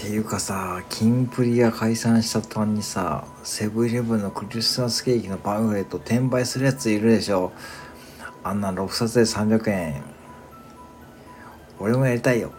ていうかさキンプリが解散した途端にさセブンイレブンのクリスマスケーキのパンフレット転売するやついるでしょ。あんな6冊で300円。俺もやりたいよ。